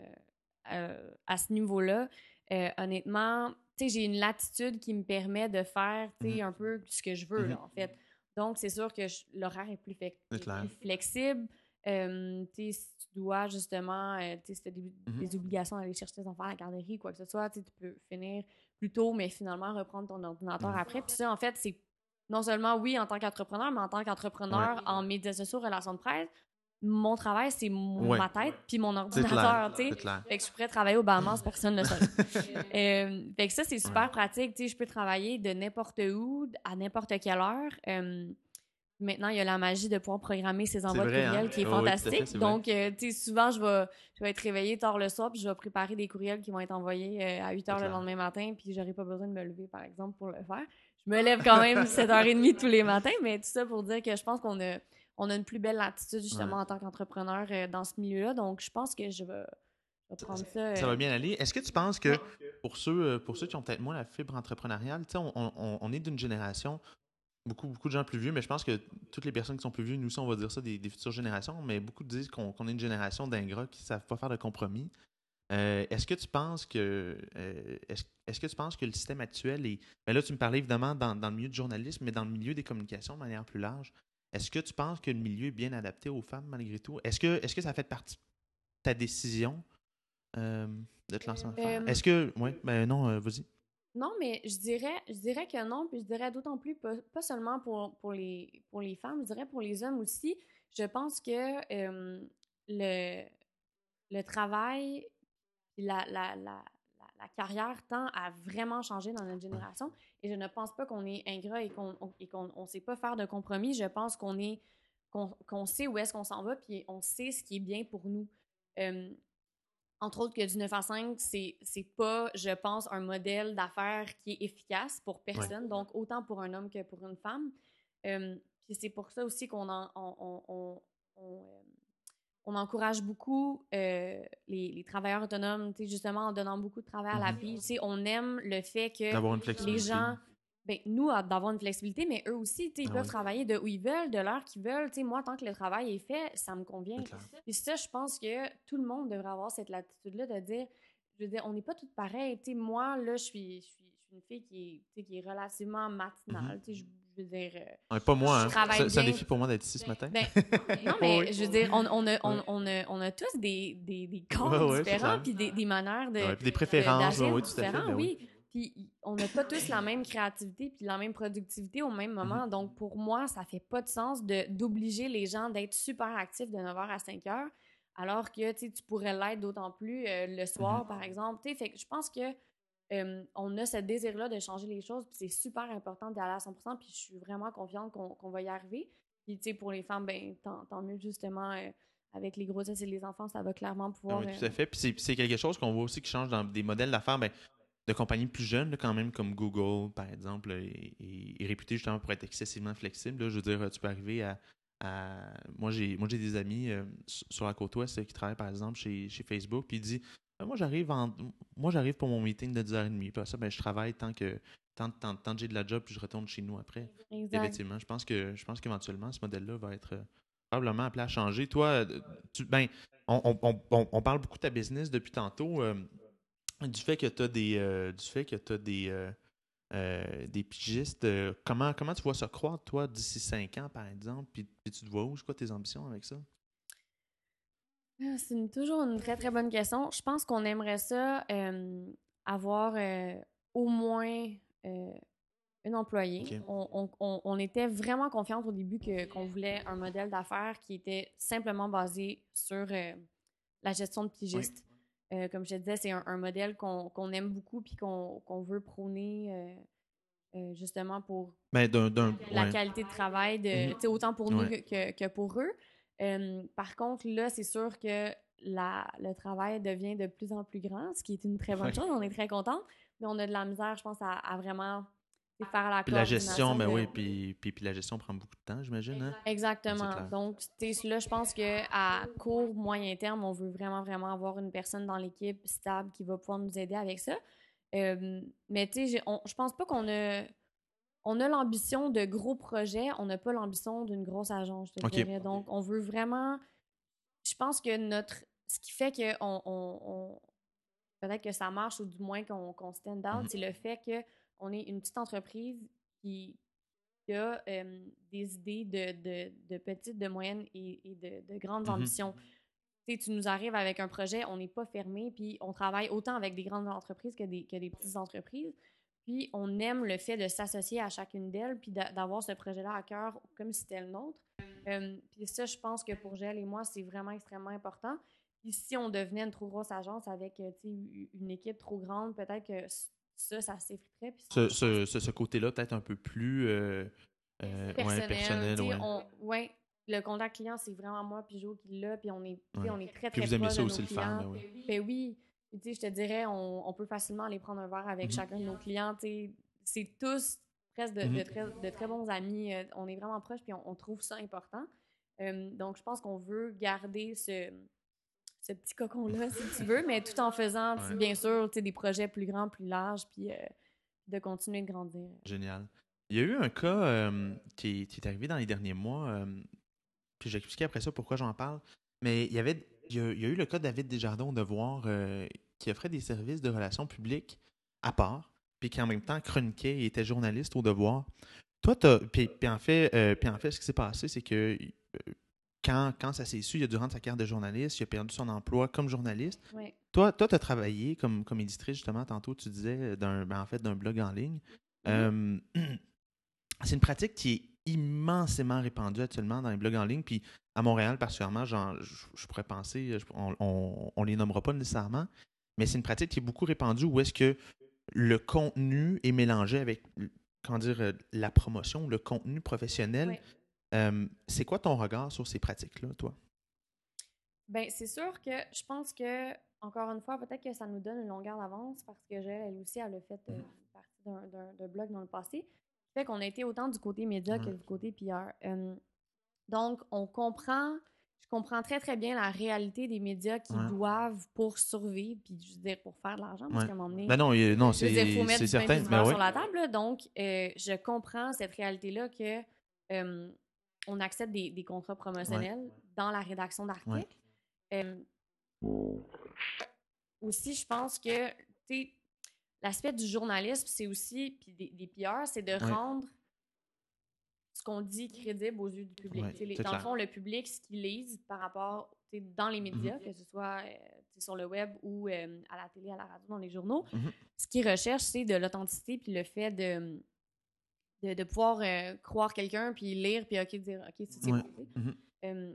euh, à ce niveau-là. Euh, honnêtement, j'ai une latitude qui me permet de faire mmh un peu ce que je veux, mmh en fait. Donc, c'est sûr que l'horaire est plus, flexible. si tu dois justement, si tu as des, mmh obligations d'aller chercher tes enfants à la garderie, quoi que ce soit, tu peux finir plus tôt, mais finalement reprendre ton ordinateur après. Puis ça, en fait, c'est non seulement, oui, en tant qu'entrepreneur, mais en tant qu'entrepreneur en médias sociaux, relations de presse, mon travail, c'est ma tête puis mon ordinateur, tu sais. Fait que je pourrais travailler au Bahamas, personne ne le sait. euh, fait que ça, c'est super pratique, tu sais. Je peux travailler de n'importe où, à n'importe quelle heure. Euh, maintenant, il y a la magie de pouvoir programmer ses envois de courriels hein? qui est fantastique. Donc, euh, tu sais, souvent, je vais, je vais être réveillée tard le soir puis je vais préparer des courriels qui vont être envoyés euh, à 8 heures le lendemain matin puis j'aurai pas besoin de me lever, par exemple, pour le faire. Je me lève quand même 7h30 tous les matins, mais tout ça pour dire que je pense qu'on a on a une plus belle attitude justement en tant qu'entrepreneur euh, dans ce milieu-là. Donc, je pense que je vais, prendre ça. Ça va euh, bien aller. Est-ce que tu penses que pour ceux, euh, pour ceux qui ont peut-être moins la fibre entrepreneuriale, on, on, on, est d'une génération, beaucoup, beaucoup de gens plus vieux, mais je pense que toutes les personnes qui sont plus vieux, nous aussi, on va dire ça des, futures générations, mais beaucoup disent qu'on est une génération d'ingrats qui ne savent pas faire de compromis. est-ce que tu penses que est-ce, que tu penses que le système actuel est. Mais ben là, tu me parlais évidemment dans, dans, le milieu du journalisme, mais dans le milieu des communications de manière plus large. Est-ce que tu penses que le milieu est bien adapté aux femmes malgré tout? Est-ce que, est que ça fait partie de ta décision euh, de te lancer en euh, Est-ce que. Oui, ben non, euh, vas-y. Non, mais je dirais, je dirais que non, puis je dirais d'autant plus, pas, seulement pour, pour, les, pour les femmes, je dirais pour les hommes aussi. Je pense que le, le travail, la, la, la, la carrière tend à vraiment changer dans notre génération. Et je ne pense pas qu'on est ingrat et qu'on ne sait pas faire de compromis. Je pense qu'on est qu'on sait où est-ce qu'on s'en va, puis on sait ce qui est bien pour nous. Euh, entre autres que du 9 à 5, c'est pas, je pense, un modèle d'affaires qui est efficace pour personne, donc autant pour un homme que pour une femme. Euh, puis c'est pour ça aussi qu'on on, on, on, euh, on encourage beaucoup euh, les, travailleurs autonomes, justement en donnant beaucoup de travail à la vie. Mhm. On aime le fait que les gens, ben, nous, d'avoir une flexibilité, mais eux aussi, ils ah peuvent travailler de où ils veulent, de l'heure qu'ils veulent. moi, tant que le travail est fait, ça me convient. Et ça, je pense que tout le monde devrait avoir cette latitude-là de dire, je veux dire, on n'est pas toutes pareilles. moi, là, je suis, je suis, une fille qui est, qui est relativement matinale. Mhm je veux dire. Euh, pas moi, hein. C'est un défi pour moi d'être ici ce matin. Ben, non, mais je veux dire, on, on, a, on, on, a, on a, tous des, des, des corps différents, puis des, des, manières de. des préférences, oui, tout à fait. Ben oui. Puis on n'a pas tous la même créativité puis la même productivité au même moment. Mm-hmm. Donc pour moi, ça fait pas de sens d'obliger les gens d'être super actifs de 9h à 5h, alors que tu pourrais l'être d'autant plus euh, le soir, mm-hmm. par exemple. Fait que je pense que on a ce désir-là de changer les choses, puis c'est super important d'y aller à 100%, puis je suis vraiment confiante qu'on va y arriver. Puis, tu sais, pour les femmes, ben, tant, mieux, justement, euh, avec les grossesses et les enfants, ça va clairement pouvoir... Ah oui, tout à euh, fait. Puis c'est quelque chose qu'on voit aussi qui change dans des modèles d'affaires, ben, de compagnies plus jeunes, quand même, comme Google, par exemple, est, réputé justement pour être excessivement flexible. Je veux dire, tu peux arriver à... Moi, j'ai des amis euh, sur la côte ouest qui travaillent, par exemple, chez, chez Facebook, puis ils disent moi, j'arrive en... moi j'arrive pour mon meeting de 10h30. Puis ça, ben, je travaille tant que tant, tant, tant que j'ai de la job, puis je retourne chez nous après. Effectivement, je pense que je pense qu'éventuellement, ce modèle-là va être euh, probablement appelé à changer. Toi, euh, tu, ben, on, on, on, on, parle beaucoup de ta business depuis tantôt. Euh, du fait que tu as des du fait que tu as des des pigistes, comment, comment tu vois ça croître, toi, d'ici 5 ans, par exemple, puis, puis tu te vois où? C'est quoi tes ambitions avec ça? Ah, c'est toujours une très, très bonne question. Je pense qu'on aimerait ça euh, avoir euh, au moins euh, une employée. On, était vraiment confiante au début qu'on voulait un modèle d'affaires qui était simplement basé sur la gestion de pigistes. comme je te disais, c'est un, modèle qu'on aime beaucoup puis qu'on veut prôner justement pour ben, la qualité de travail, de, mm-hmm. autant pour nous que, que, pour eux. Euh, par contre, là, c'est sûr que la, le travail devient de plus en plus grand, ce qui est une très bonne chose. On est très contents, mais on a de la misère, je pense, à, à vraiment faire la Puis la gestion, ben de- oui, puis, puis, puis la gestion prend beaucoup de temps, j'imagine. Hein? Exactement. Donc, tu sais, là, je pense que à court, moyen terme, on veut vraiment, vraiment avoir une personne dans l'équipe stable qui va pouvoir nous aider avec ça. Euh, mais tu sais, je pense pas qu'on a. On a l'ambition de gros projets, on n'a pas l'ambition d'une grosse agence, je te Ok. dirais. Donc, on veut vraiment. Je pense que notre. Ce qui fait que on, on- on- peut-être que ça marche ou du moins qu'on stand out, Mhm. c'est le fait qu'on est une petite entreprise qui, qui a euh, des idées de, de, de petites, de moyennes et, et de, de grandes Mhm. ambitions. Tu sais, tu nous arrives avec un projet, on n'est pas fermé, puis on travaille autant avec des grandes entreprises que des, que des petites entreprises. Puis on aime le fait de s'associer à chacune d'elles, puis d'a- d'avoir ce projet-là à cœur comme si c'était le nôtre. Euh, puis ça, je pense que pour Gel et moi, c'est vraiment extrêmement important. Puis si on devenait une trop grosse agence avec euh, une équipe trop grande, peut-être que ça, ça s'effriterait. puis Ce, ce, ce, ce côté-là, peut-être un peu plus euh, euh, ouais, personnel. personnel. ouais. on- ouais, le contact client, c'est vraiment moi puis Jo qui l'a, puis on est, Ouais. on est très, Puis très vous aimez ça aussi le faire, ben oui. Ben oui. Puis, je te dirais, on, on peut facilement aller prendre un verre avec Mhm. chacun de nos clients. C'est tous presque de, de Mhm. très, de très bons amis. Euh, On est vraiment proches, puis on, on trouve ça important. Euh, donc, je pense qu'on veut garder ce, ce petit cocon-là, si tu veux, mais tout en faisant, Ouais. bien sûr, des projets plus grands, plus larges, puis euh, de continuer de grandir. Génial. Il y a eu un cas euh, qui, est, qui est arrivé dans les derniers mois, puis j'ai expliqué après ça pourquoi j'en parle, mais il y avait il y a, il y a eu le cas de David Desjardins au Devoir euh, qui offrait des services de relations publiques à part, puis qui en même temps chroniquait et était journaliste au Devoir. Toi, puis, puis en fait, euh, puis en fait, ce qui s'est passé, c'est que euh, quand, quand ça s'est su, il a rendre sa carte de journaliste, il a perdu son emploi comme journaliste. Ouais. Toi, toi, tu as travaillé comme, comme éditrice, justement, tantôt, tu disais, d'un, ben, en fait, d'un blog en ligne. Euh, c'est une pratique qui est immensément répandue actuellement dans les blogs en ligne. Puis à Montréal, particulièrement, je, je pourrais penser, je- on, on les nommera pas nécessairement, mais c'est une pratique qui est beaucoup répandue où est-ce que le contenu est mélangé avec, comment dire, la promotion, le contenu professionnel. Euh, c'est quoi ton regard sur ces pratiques-là, toi? Ben, c'est sûr que je pense que, encore une fois, peut-être que ça nous donne une longueur d'avance parce que Joël, elle aussi, elle a fait euh, partie d'un- d'un d'un blog dans le passé. Fait qu'on a été autant du côté média que Ouais. du côté PR. Euh, donc, on comprend, je comprends très, très bien la réalité des médias qui Ouais. doivent pour survivre, puis je veux dire, pour faire de l'argent, parce qu'à un moment donné, Ben non, il- non c'est faut mettre certain. du Ben sur la table. là. Donc, euh, je comprends cette réalité-là que euh, on accepte des, des contrats promotionnels dans la rédaction d'articles. Aussi, je pense que tu sais, l'aspect du journalisme, c'est aussi, puis des, des PR, c'est de Ouais. rendre ce qu'on dit crédible aux yeux du public. Ouais, les- dans le fond, le public, ce qu'il lise par rapport dans les médias, Mhm. que ce soit euh, sur le web ou euh, à la télé, à la radio, dans les journaux, Mhm. ce qu'ils recherchent, c'est de l'authenticité puis le fait de, de, de pouvoir euh, croire quelqu'un puis lire puis OK, dire OK, c'est Ouais. Mhm. Euh,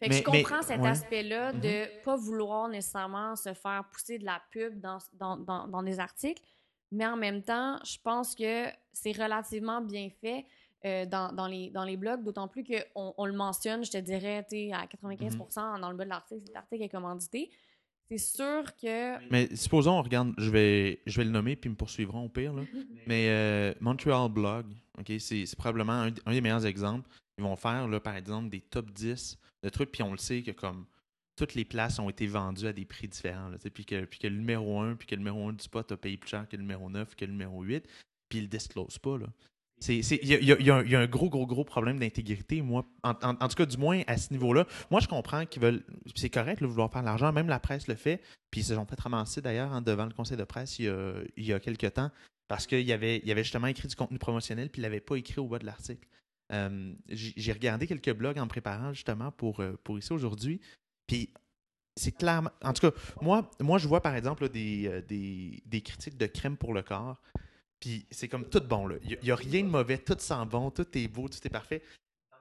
fait que Mais- je comprends mais- cet ouais. aspect-là de pas vouloir nécessairement se faire pousser de la pub dans, dans, dans, dans des articles, mais en même temps, je pense que c'est relativement bien fait euh, dans, dans, les, dans les blogs, d'autant plus qu'on on le mentionne, je te dirais, tu à 95 Mhm. dans le bas de l'article, cet article est commandité. C'est sûr que... Mais supposons, regarde, je vais, je vais le nommer puis ils me poursuivront au pire. Là. Mais euh, Montreal Blog, ok, c'est c'est probablement un, un des meilleurs exemples. Ils vont faire, là, par exemple, des top 10 de trucs, puis on le sait que comme toutes les places ont été vendues à des prix différents. puis, que, puis que le numéro 1, puis que le numéro 1 du spot a payé plus cher que le numéro 9, que le numéro 8, puis ils le disclosent pas. Il y, il y il y il y a un gros, gros, gros problème d'intégrité, moi. En, en- tout cas, du moins, à ce niveau-là. Moi, je comprends qu'ils veulent. C'est correct, de vouloir faire de l'argent. Même la presse le fait. Puis ils se sont fait ramasser, d'ailleurs, hein, devant le conseil de presse il y a, il y a quelques temps. Parce qu'il y avait, il avait justement écrit du contenu promotionnel, puis il l'avait pas écrit au bas de l'article. Euh, J'ai regardé quelques blogs en préparant, justement, pour, euh, pour ici aujourd'hui. Puis c'est clairement. En tout cas, moi, moi je vois, par exemple, là, des, euh, des, des critiques de crème pour le corps. Puis c'est comme tout bon, là. Il n'y a, rien de mauvais, tout sent bon, tout est beau, tout est parfait.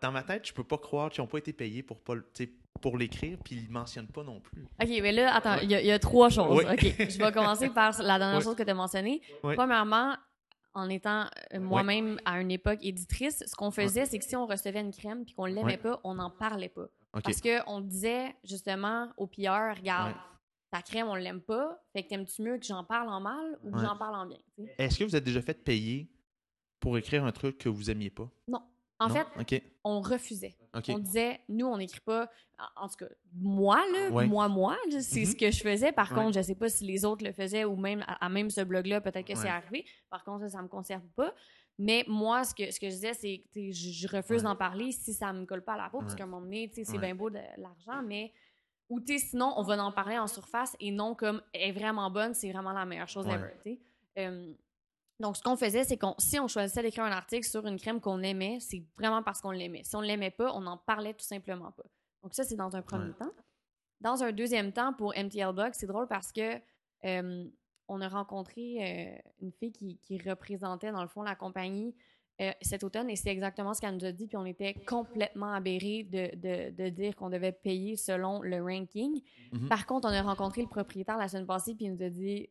Dans ma tête, je peux pas croire qu'ils n'ont pas été payés pour, pas, pour l'écrire, puis ils ne mentionnent pas non plus. OK, mais là, attends, Ouais. il y, a- il y a trois choses. OK, je vais commencer par la dernière chose que tu as mentionnée. Premièrement, en étant euh, moi-même à une époque éditrice, ce qu'on faisait, c'est que si on recevait une crème puis qu'on l'aimait Ouais. pas, on n'en parlait pas. Parce qu'on disait justement au PR, regarde, Ouais. ta crème, on l'aime pas, fait que t'aimes-tu mieux que j'en parle en mal ou que j'en parle en bien? Est-ce que vous êtes déjà fait payer pour écrire un truc que vous aimiez pas? Non. En Non? fait, on refusait. On disait, nous, on n'écrit pas. En, tout cas, moi, là, Ouais. moi, moi, c'est Mhm. ce que je faisais. Par Ouais. contre, je sais pas si les autres le faisaient ou même à, à même ce blog-là, peut-être que c'est arrivé. Par contre, ça, ça me concerne pas. Mais moi, ce que, ce que je disais, c'est que je, refuse d'en parler si ça me colle pas à la peau, parce qu'à un moment donné, c'est bien beau de l'argent, mais. Ou sinon, on va en parler en surface et non comme elle est vraiment bonne, c'est vraiment la meilleure chose ever. Euh, donc, ce qu'on faisait, c'est qu'on si on choisissait d'écrire un article sur une crème qu'on aimait, c'est vraiment parce qu'on l'aimait. Si on ne l'aimait pas, on n'en parlait tout simplement pas. Donc, ça, c'est dans un premier Ouais. temps. Dans un deuxième temps, pour MTL Blog, c'est drôle parce que euh, on a rencontré euh, une fille qui, qui représentait, dans le fond, la compagnie euh, cet automne et c'est exactement ce qu'elle nous a dit. Puis on était complètement aberrés de, de- de dire qu'on devait payer selon le ranking. Mhm. Par contre, on a rencontré le propriétaire la semaine passée puis il nous a dit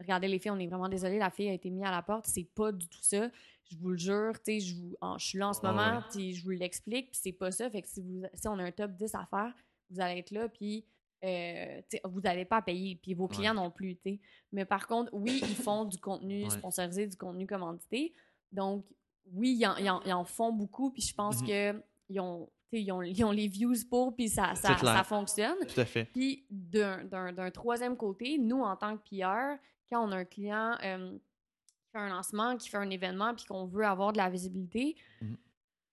Regardez les filles, on est vraiment désolé, la fille a été mise à la porte, c'est pas du tout ça. Je vous le jure, tu sais, je, vous- en- je suis là en ce Ah moment, ouais. puis je vous l'explique, puis c'est pas ça. Fait que si, vous, si on a un top 10 à faire, vous allez être là, puis euh, vous n'allez pas payer, puis vos clients non plus, tu sais. Mais par contre, oui, ils font du contenu Ouais. sponsorisé, du contenu commandité. Donc, oui, ils en, ils en- ils en font beaucoup, puis je pense que ils ont, ils, ont, ils ont les views pour, puis ça, ça, ça fonctionne. Tout à fait. Puis d'un- d'un d'un troisième côté, nous, en tant que PR, quand on a un client euh, qui fait un lancement, qui fait un événement, puis qu'on veut avoir de la visibilité, Mhm.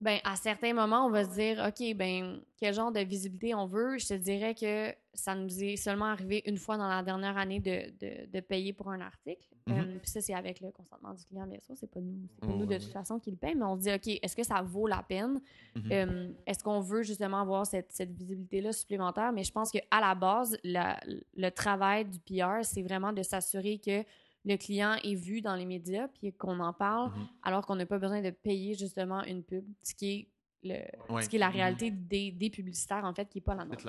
ben à certains moments, on va se dire, OK, ben quel genre de visibilité on veut? Je te dirais que ça nous est seulement arrivé une fois dans la dernière année de, de, de payer pour un article. Mhm. Euh, puis ça, c'est avec le consentement du client, bien sûr. C'est pas nous, c'est pas Oh, nous de ouais, toute façon qui le paye, mais on se dit, OK, est-ce que ça vaut la peine? Mhm. Euh, Est-ce qu'on veut justement avoir cette, cette visibilité-là supplémentaire? Mais je pense qu'à la base, la- le travail du PR, c'est vraiment de s'assurer que le client est vu dans les médias puis qu'on en parle, Mhm. alors qu'on n'a pas besoin de payer justement une pub, ce qui est, le, Ouais. ce qui est la réalité des, des publicitaires, en fait, qui n'est pas la nôtre.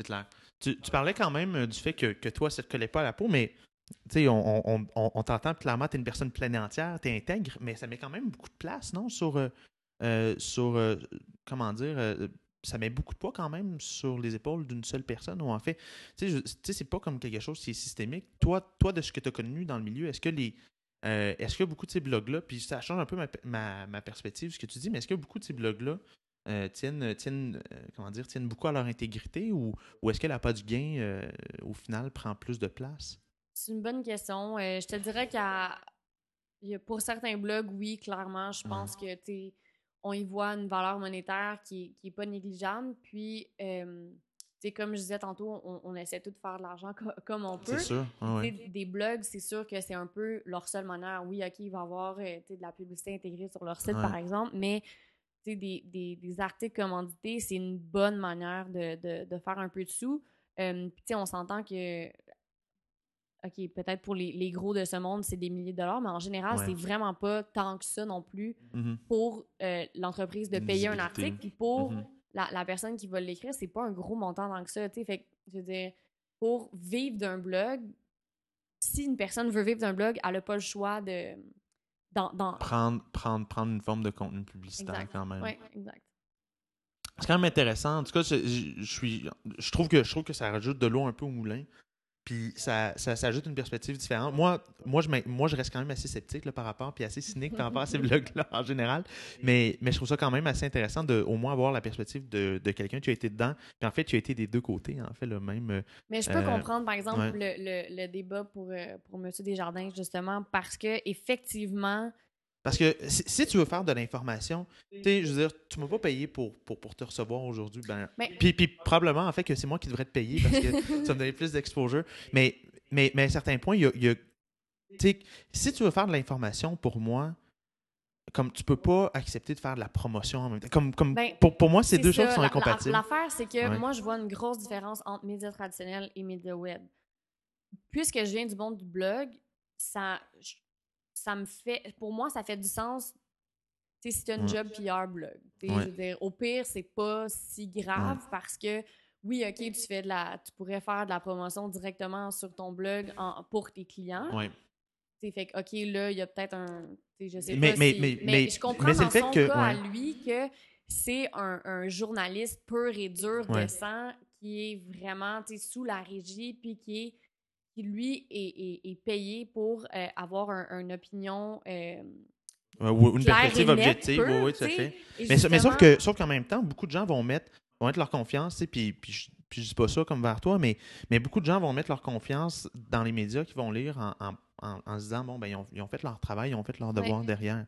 C'est clair. Tu, parlais quand même euh, du fait que, toi, ça te collait pas à la peau, mais on, on, t'entend clairement, tu es une personne pleine entière, tu es intègre, mais ça met quand même beaucoup de place, non? Sur, euh, euh, sur comment dire, ça met beaucoup de poids quand même sur les épaules d'une seule personne, ou en fait, tu sais, c'est pas comme quelque chose qui est systémique. Toi, toi de ce que tu as connu dans le milieu, est-ce que les. est-ce que beaucoup de ces blogs-là, puis ça change un peu ma perspective, ce que tu dis, mais est-ce que beaucoup de ces blogs-là euh, tiennent, tiennent, euh, comment dire, tiennent beaucoup à leur intégrité ou, ou est-ce que la pas du gain, euh, au final, prend plus de place? C'est une bonne question. Euh, je te dirais qu'à pour certains blogs, oui, clairement, je pense que tu on y voit une valeur monétaire qui, qui est pas négligeable. Puis, euh, comme je disais tantôt, on, on essaie tout de faire de l'argent co- comme on peut. C'est sûr. Ah ouais. Des blogs, c'est sûr que c'est un peu leur seule manière. Oui, OK, il va y avoir euh, de la publicité intégrée sur leur site, Ouais. par exemple, mais des, des, des articles commandités, c'est une bonne manière de, de, de faire un peu de sous. Euh, puis, on s'entend que, OK, peut-être pour les, les gros de ce monde, c'est des milliers de dollars, mais en général, Ouais. c'est vraiment pas tant que ça non plus Mhm. pour euh, l'entreprise de payer un article. Puis pour Mhm. la, la personne qui va l'écrire, c'est pas un gros montant tant que ça. tu sais. Fait que, je veux dire, pour vivre d'un blog, si une personne veut vivre d'un blog, elle n'a pas le choix de. Dans, dans... Prendre, prendre, prendre une forme de contenu publicitaire Exact. quand même. Ouais, exact. C'est quand même intéressant. En tout cas, je, je- je suis, je trouve que je trouve que ça rajoute de l'eau un peu au moulin. Puis ça, ça, ça ajoute une perspective différente. Moi, moi, je, moi, je reste quand même assez sceptique là, par rapport, puis assez cynique par rapport à ces vlogs-là en général. Mais, mais je trouve ça quand même assez intéressant de au moins avoir la perspective de, de quelqu'un qui a été dedans. Puis en fait, tu as été des deux côtés, en fait, le même. Mais je peux Euh, comprendre, par exemple, ouais. le, le, le débat pour, euh, pour M. Desjardins, justement, parce que effectivement, Parce que si, si tu veux faire de l'information, tu sais, je veux dire, tu m'as pas payé pour, pour, pour te recevoir aujourd'hui. Ben, Mais- puis, puis probablement, en fait, que c'est moi qui devrais te payer parce que ça me donnait plus d'exposure. Mais, mais, mais à un certain point, il y a. y a- tu sais, si tu veux faire de l'information, pour moi, comme tu peux pas accepter de faire de la promotion en même temps. Comme, comme Ben, pour, pour moi, c'est deux ça, choses qui sont incompatibles. L'affaire, c'est que Ouais. moi, je vois une grosse différence entre médias traditionnels et médias web. Puisque je viens du monde du blog, ça, je- ça me fait. Pour moi, ça fait du sens. Tu sais, si tu as une Ouais. job PR blog. Tu Ouais. Dire, au pire, c'est pas si grave parce que. Oui, OK, tu fais de la. Tu pourrais faire de la promotion directement sur ton blog en- pour tes clients. Ouais. t'sais, fait que, OK, là, il y a peut-être un. Je sais Mais- pas mais- si- mais- mais- je comprends dans le fait son que- cas à lui que c'est un, un journaliste pur et dur de sang qui est vraiment sous la régie, puis qui est qui lui est, est- est payé pour euh, avoir un- une opinion euh, ou une perspective et nette, objective, pure, oui, oui, tout à fait. Et Mais, mais sauf que sauf qu'en même temps, beaucoup de gens vont mettre, vont mettre leur confiance, sais, puis, puis, je, puis je dis pas ça comme vers toi, mais, mais beaucoup de gens vont mettre leur confiance dans les médias qu'ils vont lire en, en- en- en se disant, bon, ben, ils ont, ils ont fait leur travail, ils ont fait leur devoir Ouais. derrière.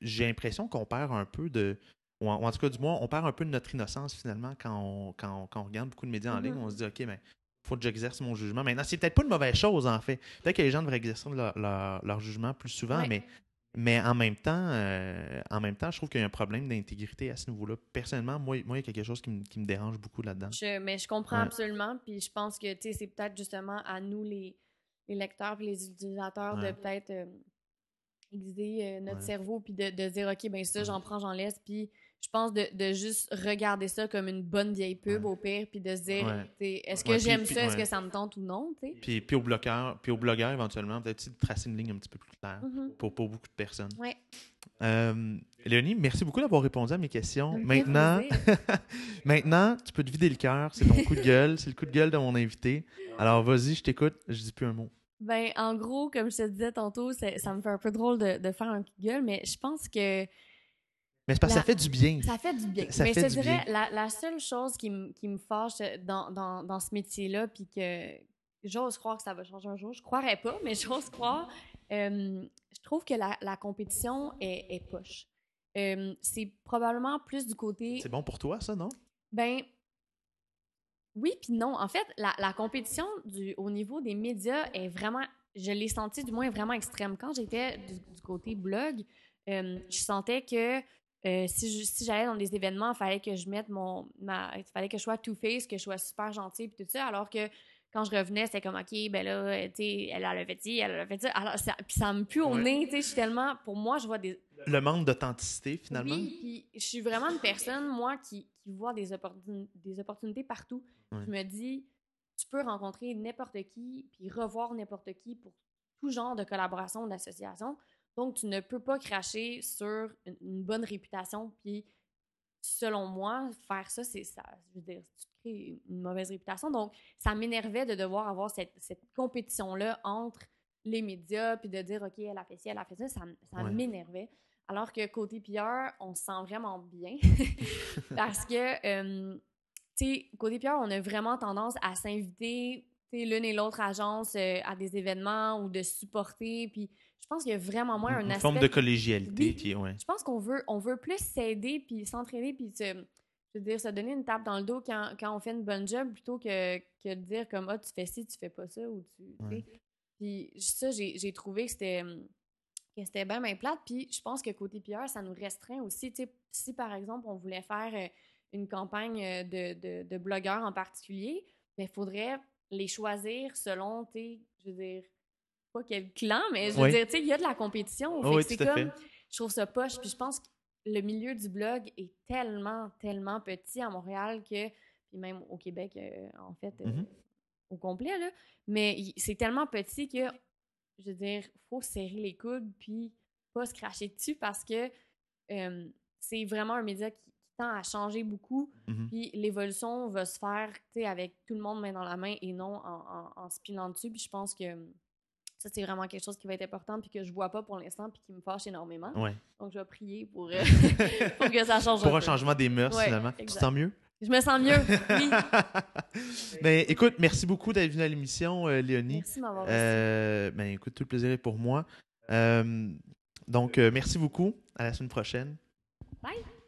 J'ai l'impression qu'on perd un peu de. Ou en, ou en tout cas, du moins, on perd un peu de notre innocence finalement quand on, quand on, quand on regarde beaucoup de médias en ligne. Mhm. On se dit, OK, ben, faut que j'exerce mon jugement. Maintenant, c'est peut-être pas une mauvaise chose, en fait. Peut-être que les gens devraient exercer leur, leur- leur jugement plus souvent, Ouais. mais, mais en même temps, euh, en même temps, je trouve qu'il y a un problème d'intégrité à ce niveau-là. Personnellement, moi, moi, il y a quelque chose qui me, qui me dérange beaucoup là-dedans. Je- mais je comprends Ouais. absolument. Puis je pense que c'est peut-être justement à nous, les, les lecteurs et les utilisateurs, Ouais. de peut-être euh, aiguiser euh, notre cerveau puis de, de dire, OK, ben ça, j'en prends, j'en laisse. Puis je pense de, de juste regarder ça comme une bonne vieille pub Ouais. au pire, puis de se dire, Ouais. est-ce que Ouais, j'aime ça, est-ce que ça me tente ou non. Puis, puis, au blogueur, puis au blogueur, éventuellement, peut-être de tracer une ligne un petit peu plus claire Mhm. pour, pour beaucoup de personnes. Euh, Léonie, merci beaucoup d'avoir répondu à mes questions. Maintenant, maintenant, tu peux te vider le cœur. C'est ton coup de gueule. C'est le coup de gueule de mon invité. Alors, vas-y, je t'écoute. Je dis plus un mot. Ben, en gros, comme je te disais tantôt, ça me fait un peu drôle de, de faire un coup de gueule, mais je pense que Mais c'est parce que ça fait du bien. Ça fait du bien. Ça Mais fait je te dirais, la, la seule chose qui, me- qui me fâche dans, dans, dans ce métier-là, puis que j'ose croire que ça va changer un jour, je croirais pas, mais j'ose croire, euh, je trouve que la, la compétition est, est poche. Euh, c'est probablement plus du côté. C'est bon pour toi, ça, non? Ben. Oui, puis non. En fait, la, la compétition du, au niveau des médias est vraiment. Je l'ai senti du moins vraiment extrême. Quand j'étais du, du côté blog, euh, je sentais que euh, si j'allais dans des événements, il fallait que je mette mon. Ma, il fallait que je sois two-face, que je sois super gentille, puis tout ça. Alors que quand je revenais, c'était comme, OK, ben là, euh, tu sais, elle, a fait ci, elle a fait ça. Alors, ça, puis ça me pue au Ouais. nez, tu sais. Je suis tellement. Pour moi, je vois des, Le manque d'authenticité, finalement. oui, puis je suis vraiment une personne, moi, qui, qui voit des, opportun- des opportunités partout. Ouais. Je me dis, tu peux rencontrer n'importe qui, puis revoir n'importe qui pour tout genre de collaboration ou d'association. Donc, tu ne peux pas cracher sur une, une bonne réputation, puis selon moi, faire ça, c'est ça. Je veux dire, tu crées une mauvaise réputation. Donc, ça m'énervait de devoir avoir cette, cette compétition-là entre les médias, puis de dire, OK, elle a fait ci, elle a fait ça. Ça, m- ça Ouais. m'énervait. Alors que côté PR, on se sent vraiment bien. Parce que, euh, tu sais, côté PR, on a vraiment tendance à s'inviter, l'une et l'autre agence euh, à des événements ou de supporter. Puis je pense qu'il y a vraiment moins un Une aspect. forme de collégialité est. Ouais. Je pense qu'on veut, on veut plus s'aider puis s'entraider puis se, je veux dire, se donner une tape dans le dos quand, quand on fait une bonne job plutôt que, que de dire comme ah tu fais ci, tu fais pas ça ou tu. Ouais. Puis ça, j'ai trouvé que c'était que c'était bien, bien plate. Puis je pense que côté PR, ça nous restreint aussi. Tu sais, si par exemple on voulait faire euh, une campagne euh, de, de, de blogueurs en particulier, il faudrait les choisir selon, tu sais, je veux dire, pas quel clan, mais je veux Oui. dire, tu sais, il y a de la compétition. Oh oui, c'est comme, fait. je trouve ça poche. Puis je pense que le milieu du blog est tellement, tellement petit à Montréal que, puis même au Québec, euh, en fait, euh, Mhm. au complet, là. Mais c'est tellement petit que, je veux dire, faut serrer les coudes puis pas se cracher dessus parce que euh, c'est vraiment un média qui tend à changer beaucoup. Mhm. Puis l'évolution va se faire, avec tout le monde main dans la main et non en, en, en se pilant dessus. Puis je pense que ça, c'est vraiment quelque chose qui va être important puis que je vois pas pour l'instant puis qui me fâche énormément. Ouais. Donc, je vais prier pour, euh, pour que ça change Pour un changement des mœurs, Ouais, finalement. Tu te sens mieux? Je me sens mieux, oui. ben, écoute, merci beaucoup d'être venu à l'émission, euh, Léonie. Merci de m'avoir. Euh, ben, écoute, tout le plaisir est pour moi. Euh, donc, merci beaucoup. À la semaine prochaine. Bye!